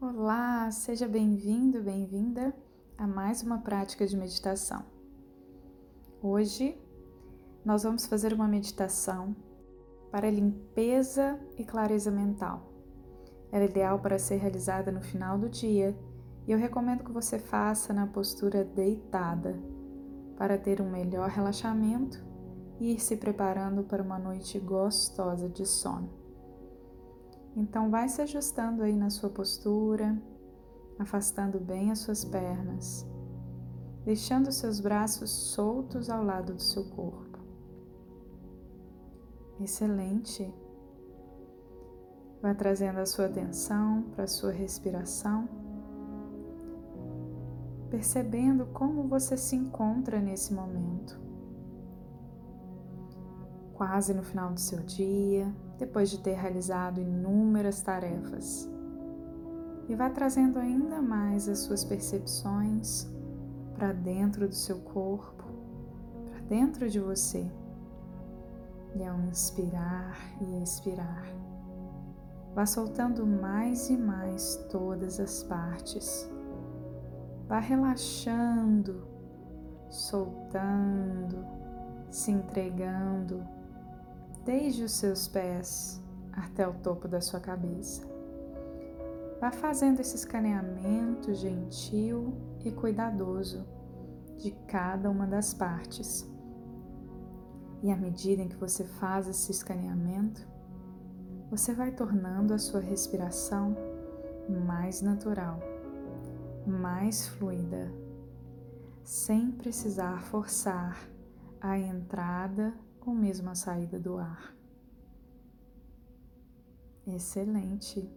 Olá, seja bem-vindo, bem-vinda a mais uma prática de meditação. Hoje nós vamos fazer uma meditação para limpeza e clareza mental. Ela é ideal para ser realizada no final do dia e eu recomendo que você faça na postura deitada para ter um melhor relaxamento e ir se preparando para uma noite gostosa de sono. Então vai se ajustando aí na sua postura, afastando bem as suas pernas, deixando seus braços soltos ao lado do seu corpo. Excelente. Vá trazendo a sua atenção para a sua respiração, percebendo como você se encontra nesse momento. Quase no final do seu dia, depois de ter realizado inúmeras tarefas. E vá trazendo ainda mais as suas percepções para dentro do seu corpo, para dentro de você. E ao inspirar e expirar, vá soltando mais e mais todas as partes. Vá relaxando, soltando, se entregando desde os seus pés até o topo da sua cabeça. Vá fazendo esse escaneamento gentil e cuidadoso de cada uma das partes. E à medida em que você faz esse escaneamento, você vai tornando a sua respiração mais natural, mais fluida, sem precisar forçar a entrada ou mesmo a saída do ar. Excelente.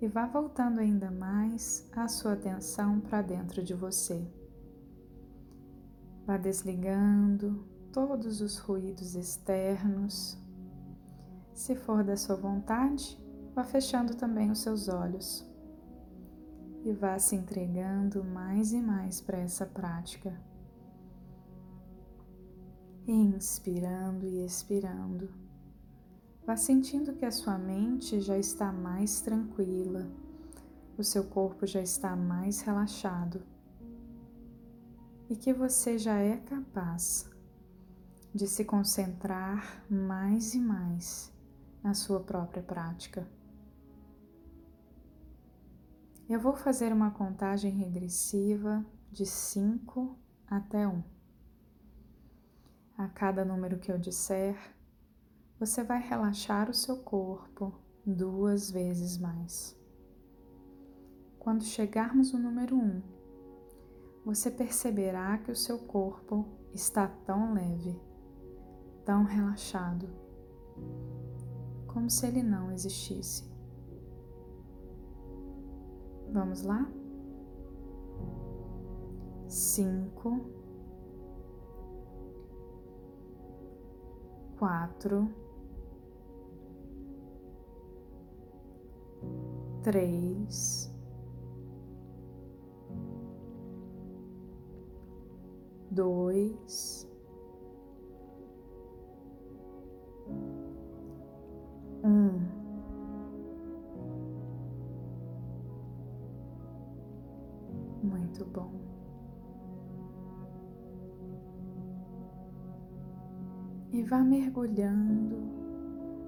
E vá voltando ainda mais a sua atenção para dentro de você. Vá desligando todos os ruídos externos. Se for da sua vontade, vá fechando também os seus olhos. E vá se entregando mais e mais para essa prática inspirando e expirando. Vá sentindo que a sua mente já está mais tranquila, o seu corpo já está mais relaxado e que você já é capaz de se concentrar mais e mais na sua própria prática. Eu vou fazer uma contagem regressiva de 5 até 1. Um. A cada número que eu disser, você vai relaxar o seu corpo duas vezes mais. Quando chegarmos no número 1, um, você perceberá que o seu corpo está tão leve, tão relaxado, como se ele não existisse. Vamos lá? Cinco. Quatro, três, dois, e vá mergulhando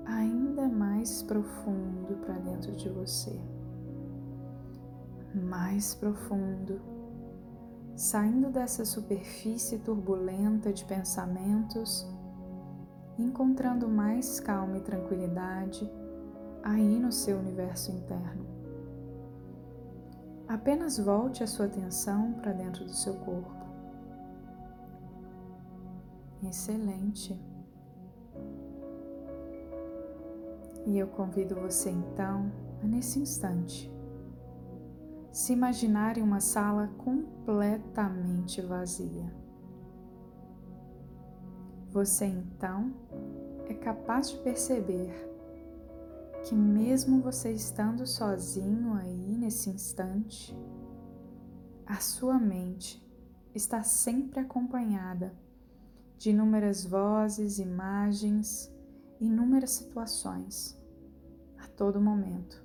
ainda mais profundo para dentro de você. Mais profundo, saindo dessa superfície turbulenta de pensamentos, encontrando mais calma e tranquilidade aí no seu universo interno. Apenas volte a sua atenção para dentro do seu corpo. Excelente. E eu convido você então a, nesse instante, se imaginar em uma sala completamente vazia. Você então é capaz de perceber que, mesmo você estando sozinho aí nesse instante, a sua mente está sempre acompanhada de inúmeras vozes, imagens inúmeras situações, a todo momento.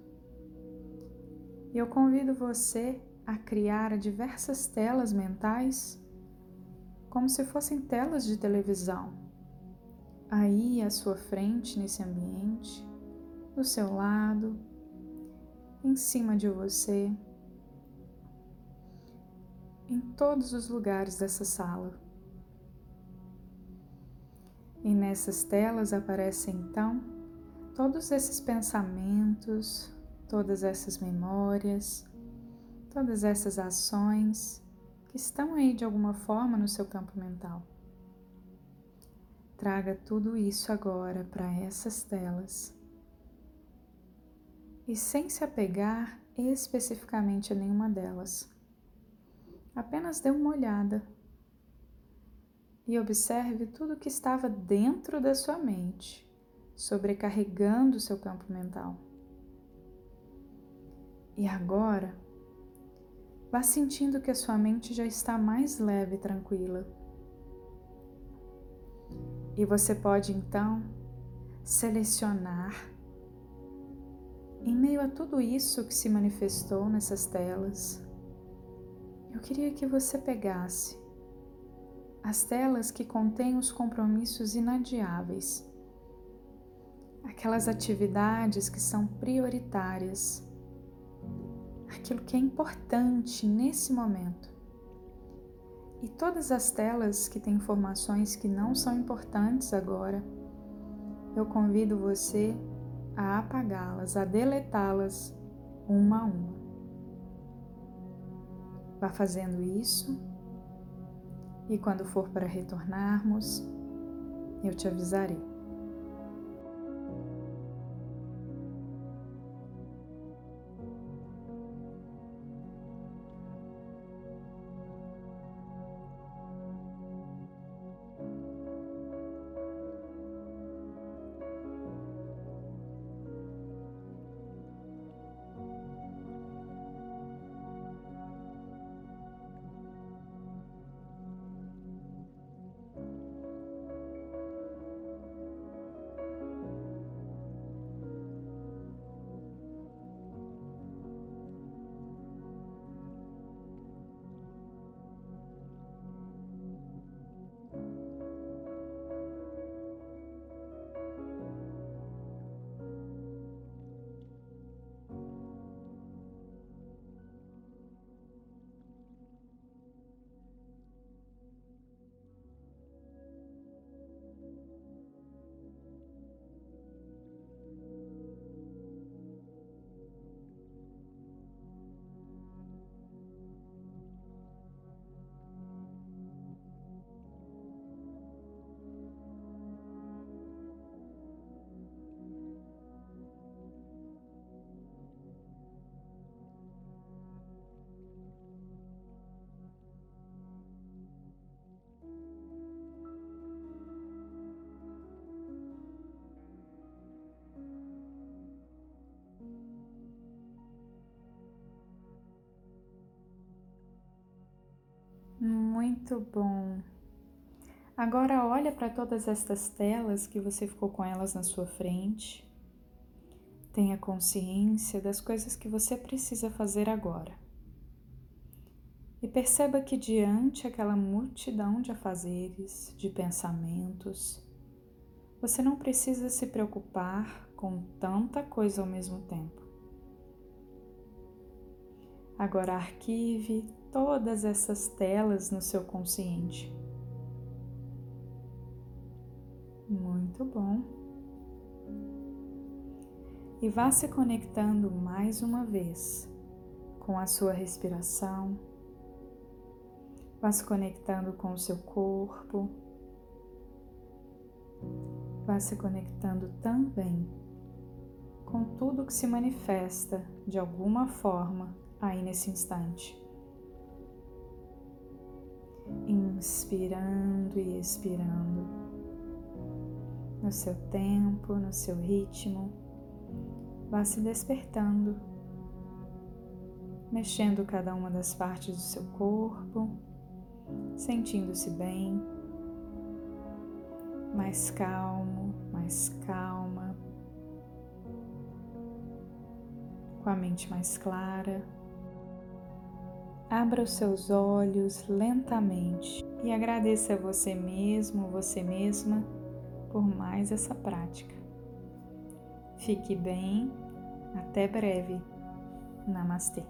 E eu convido você a criar diversas telas mentais, como se fossem telas de televisão, aí à sua frente nesse ambiente, do seu lado, em cima de você, em todos os lugares dessa sala. E nessas telas aparecem então todos esses pensamentos, todas essas memórias, todas essas ações que estão aí de alguma forma no seu campo mental. Traga tudo isso agora para essas telas. E sem se apegar especificamente a nenhuma delas. Apenas dê uma olhada e observe tudo que estava dentro da sua mente, sobrecarregando o seu campo mental. E agora, vá sentindo que a sua mente já está mais leve e tranquila. E você pode então selecionar, em meio a tudo isso que se manifestou nessas telas, eu queria que você pegasse as telas que contêm os compromissos inadiáveis, aquelas atividades que são prioritárias, aquilo que é importante nesse momento. E todas as telas que têm informações que não são importantes agora, eu convido você a apagá-las, a deletá-las uma a uma. Vá fazendo isso e quando for para retornarmos, eu te avisarei. Muito bom. Agora olha para todas estas telas que você ficou com elas na sua frente. Tenha consciência das coisas que você precisa fazer agora. E perceba que diante aquela multidão de afazeres, de pensamentos, você não precisa se preocupar com tanta coisa ao mesmo tempo. Agora arquive todas essas telas no seu consciente. Muito bom. E vá se conectando mais uma vez com a sua respiração. Vá se conectando com o seu corpo. Vá se conectando também com tudo que se manifesta de alguma forma aí nesse instante inspirando e expirando, no seu tempo, no seu ritmo, vá se despertando, mexendo cada uma das partes do seu corpo, sentindo-se bem, mais calmo, mais calma, com a mente mais clara. Abra os seus olhos lentamente e agradeça a você mesmo, você mesma, por mais essa prática. Fique bem, até breve. Namastê.